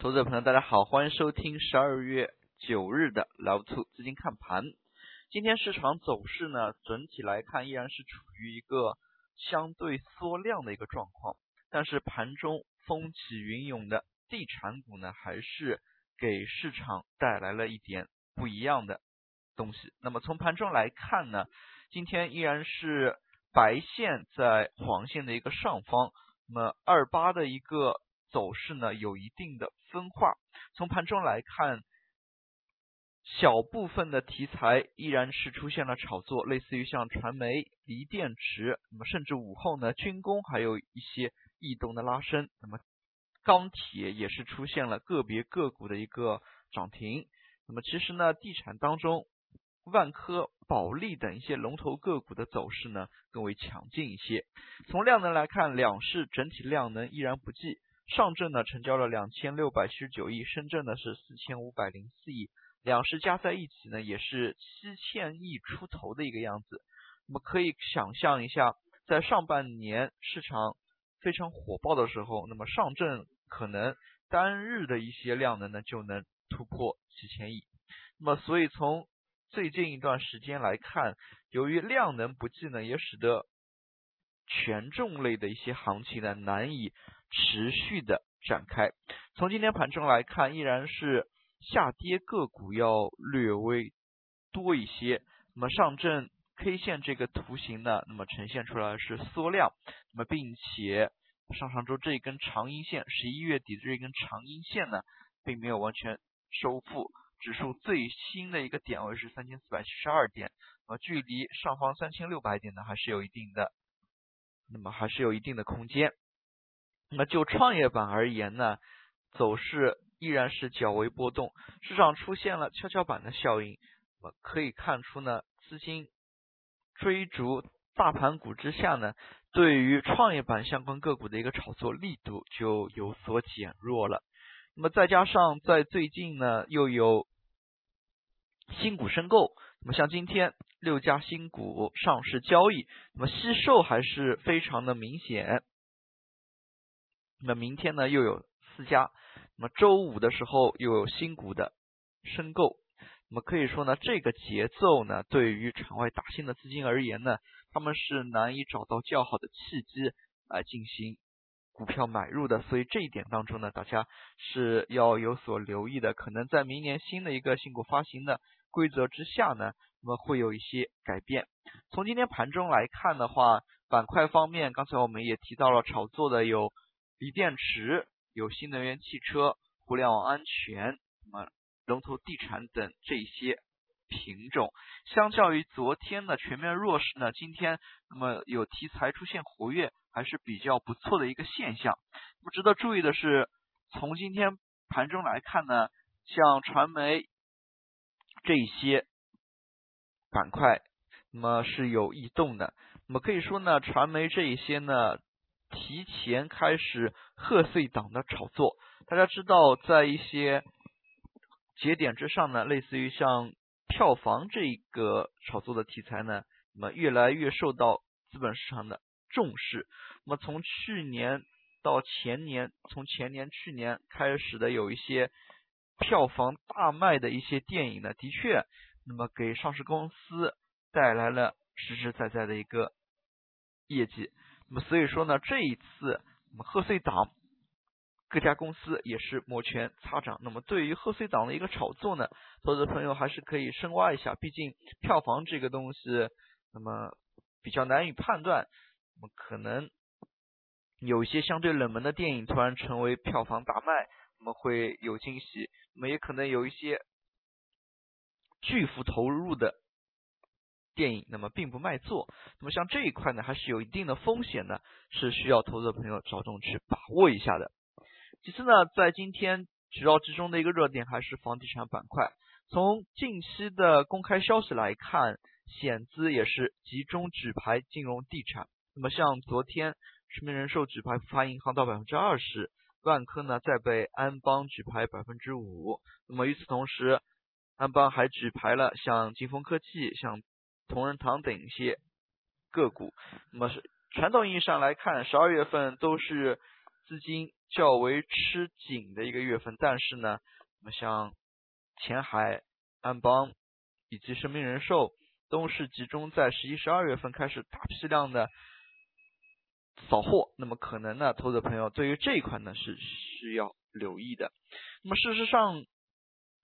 投资者朋友，大家好，欢迎收听十二月九日的老兔资金看盘。今天市场走势呢，整体来看依然是处于一个相对缩量的一个状况，但是盘中风起云涌的地产股呢，还是给市场带来了一点不一样的东西。那么从盘中来看呢，今天依然是白线在黄线的一个上方，那么二八的一个。走势呢有一定的分化，从盘中来看，小部分的题材依然是出现了炒作，类似于像传媒、锂电池，那么甚至午后呢军工还有一些异动的拉升，那么钢铁也是出现了个别个股的一个涨停，那么其实呢地产当中，万科、保利等一些龙头个股的走势呢更为强劲一些。从量能来看，两市整体量能依然不济。上证呢成交了两千六百七十九亿，深圳呢是四千五百零四亿，两市加在一起呢也是七千亿出头的一个样子。那么可以想象一下，在上半年市场非常火爆的时候，那么上证可能单日的一些量能呢就能突破七千亿。那么所以从最近一段时间来看，由于量能不济呢，也使得权重类的一些行情呢难以。持续的展开，从今天盘中来看，依然是下跌个股要略微多一些。那么上证 K 线这个图形呢，那么呈现出来是缩量，那么并且上上周这一根长阴线，十一月底的这一根长阴线呢，并没有完全收复。指数最新的一个点位是三千四百七十二点，那么距离上方三千六百点呢，还是有一定的，那么还是有一定的空间。那么就创业板而言呢，走势依然是较为波动，市场出现了跷跷板的效应。那么可以看出呢，资金追逐大盘股之下呢，对于创业板相关个股的一个炒作力度就有所减弱了。那么再加上在最近呢，又有新股申购，那么像今天六家新股上市交易，那么吸售还是非常的明显。那么明天呢又有四家，那么周五的时候又有新股的申购，那么可以说呢这个节奏呢对于场外打新的资金而言呢，他们是难以找到较好的契机来进行股票买入的，所以这一点当中呢大家是要有所留意的，可能在明年新的一个新股发行的规则之下呢，那么会有一些改变。从今天盘中来看的话，板块方面刚才我们也提到了炒作的有。锂电池、有新能源汽车、互联网安全、那么龙头地产等这些品种，相较于昨天的全面弱势呢，今天那么有题材出现活跃，还是比较不错的一个现象。那么值得注意的是，从今天盘中来看呢，像传媒这一些板块，那么是有异动的。那么可以说呢，传媒这一些呢。提前开始贺岁档的炒作，大家知道，在一些节点之上呢，类似于像票房这一个炒作的题材呢，那么越来越受到资本市场的重视。那么从去年到前年，从前年、去年开始的有一些票房大卖的一些电影呢，的确，那么给上市公司带来了实实在在的一个业绩。那么所以说呢，这一次我们贺岁档各家公司也是摩拳擦掌。那么对于贺岁档的一个炒作呢，投资朋友还是可以深挖一下。毕竟票房这个东西，那么比较难以判断。么可能有一些相对冷门的电影突然成为票房大卖，那么会有惊喜。那么也可能有一些巨幅投入的。电影那么并不卖座，那么像这一块呢，还是有一定的风险呢，是需要投资的朋友着重去把握一下的。其次呢，在今天主要之中的一个热点还是房地产板块。从近期的公开消息来看，险资也是集中举牌金融地产。那么像昨天人民人寿举牌浦发银行到百分之二十，万科呢再被安邦举牌百分之五。那么与此同时，安邦还举牌了像金风科技，像。同仁堂等一些个股，那么是传统意义上来看，十二月份都是资金较为吃紧的一个月份，但是呢，那么像前海、安邦以及生命人寿都是集中在十一、十二月份开始大批量的扫货，那么可能呢，投资朋友对于这一块呢是需要留意的。那么事实上，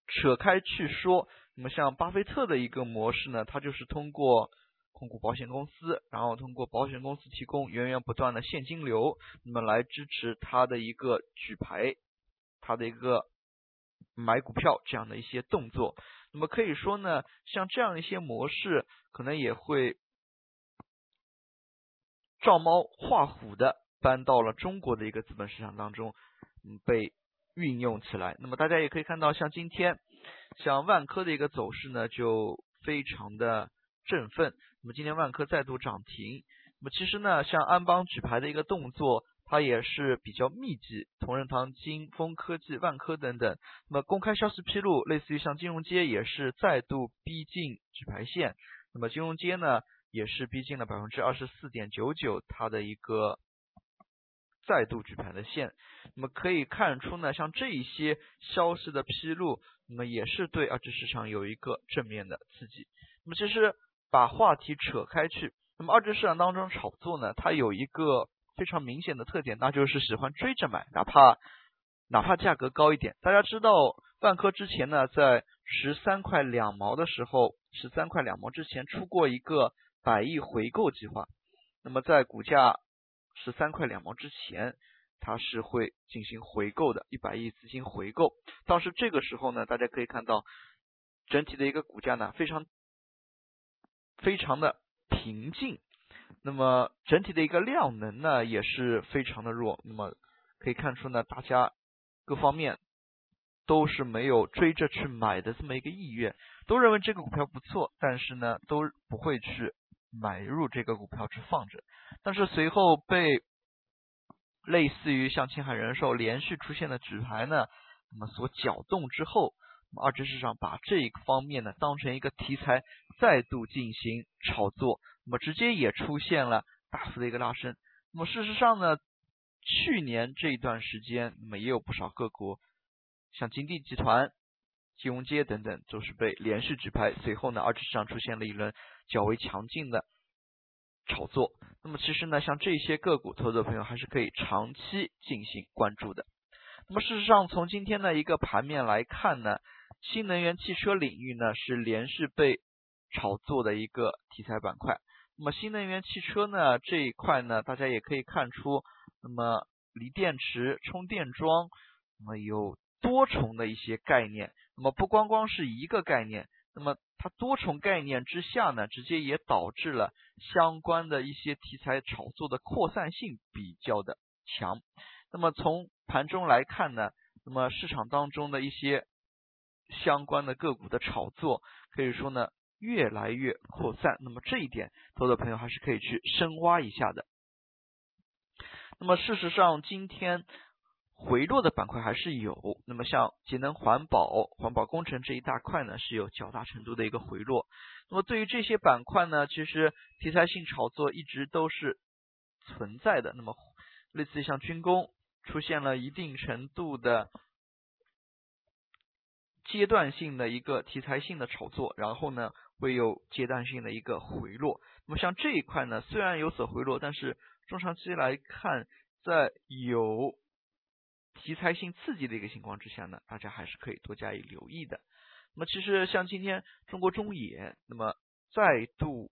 扯开去说，那么像巴菲特的一个模式呢，它就是通过。控股保险公司，然后通过保险公司提供源源不断的现金流，那么来支持他的一个举牌，他的一个买股票这样的一些动作。那么可以说呢，像这样一些模式，可能也会照猫画虎的搬到了中国的一个资本市场当中，嗯，被运用起来。那么大家也可以看到，像今天，像万科的一个走势呢，就非常的。振奋，那么今天万科再度涨停。那么其实呢，像安邦举牌的一个动作，它也是比较密集。同仁堂、金丰科技、万科等等，那么公开消息披露，类似于像金融街也是再度逼近举牌线。那么金融街呢，也是逼近了百分之二十四点九九，它的一个再度举牌的线。那么可以看出呢，像这一些消息的披露，那么也是对二级市场有一个正面的刺激。那么其实。把话题扯开去，那么二级市场当中炒作呢，它有一个非常明显的特点，那就是喜欢追着买，哪怕哪怕价格高一点。大家知道，万科之前呢，在十三块两毛的时候，十三块两毛之前出过一个百亿回购计划。那么在股价十三块两毛之前，它是会进行回购的，一百亿资金回购。当时这个时候呢，大家可以看到整体的一个股价呢，非常。非常的平静，那么整体的一个量能呢也是非常的弱，那么可以看出呢，大家各方面都是没有追着去买的这么一个意愿，都认为这个股票不错，但是呢都不会去买入这个股票去放着，但是随后被类似于像青海人寿连续出现的举牌呢，那么所搅动之后。二级市场把这一方面呢当成一个题材，再度进行炒作，那么直接也出现了大幅的一个拉升。那么事实上呢，去年这一段时间，那么也有不少个股，像金地集团、金融街等等，都是被连续举牌，随后呢，二级市场出现了一轮较为强劲的炒作。那么其实呢，像这些个股，投资朋友还是可以长期进行关注的。那么事实上，从今天的一个盘面来看呢。新能源汽车领域呢是连续被炒作的一个题材板块。那么新能源汽车呢这一块呢，大家也可以看出，那么锂电池、充电桩，那么有多重的一些概念。那么不光光是一个概念，那么它多重概念之下呢，直接也导致了相关的一些题材炒作的扩散性比较的强。那么从盘中来看呢，那么市场当中的一些。相关的个股的炒作可以说呢越来越扩散，那么这一点，投资朋友还是可以去深挖一下的。那么事实上，今天回落的板块还是有，那么像节能环保、环保工程这一大块呢，是有较大程度的一个回落。那么对于这些板块呢，其实题材性炒作一直都是存在的。那么类似于像军工出现了一定程度的。阶段性的一个题材性的炒作，然后呢会有阶段性的一个回落。那么像这一块呢，虽然有所回落，但是中长期来看，在有题材性刺激的一个情况之下呢，大家还是可以多加以留意的。那么其实像今天中国中冶，那么再度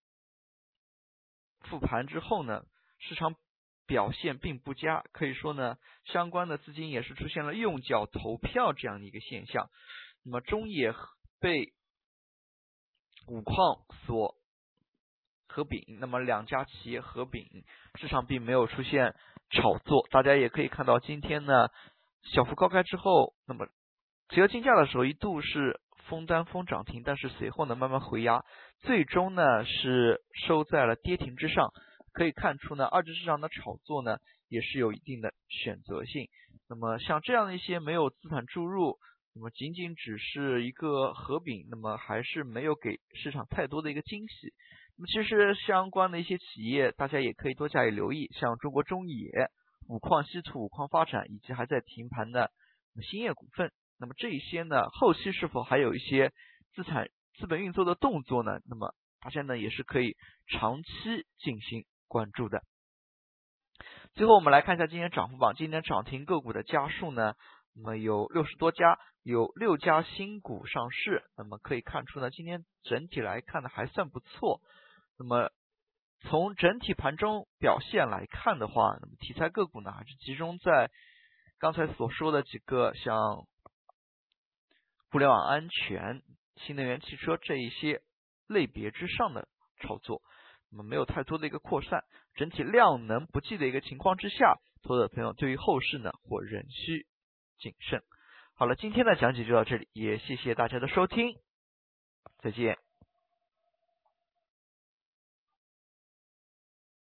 复盘之后呢，市场表现并不佳，可以说呢，相关的资金也是出现了用脚投票这样的一个现象。那么中冶被五矿所合并，那么两家企业合并，市场并没有出现炒作。大家也可以看到，今天呢小幅高开之后，那么结合竞价的时候一度是封单封涨停，但是随后呢慢慢回压，最终呢是收在了跌停之上。可以看出呢，二级市场的炒作呢也是有一定的选择性。那么像这样的一些没有资产注入。那么仅仅只是一个合并，那么还是没有给市场太多的一个惊喜。那么其实相关的一些企业，大家也可以多加以留意，像中国中冶、五矿稀土、五矿发展以及还在停盘的兴业股份。那么这一些呢，后期是否还有一些资产资本运作的动作呢？那么大家呢也是可以长期进行关注的。最后我们来看一下今天涨幅榜，今天涨停个股的家数呢，那么有六十多家，有六家新股上市。那么可以看出呢，今天整体来看呢还算不错。那么从整体盘中表现来看的话，那么题材个股呢还是集中在刚才所说的几个像。互联网安全、新能源汽车这一些类别之上的操作，那么没有太多的一个扩散，整体量能不济的一个情况之下，投资者朋友对于后市呢，或仍需谨慎。好了，今天的讲解就到这里，也谢谢大家的收听，再见。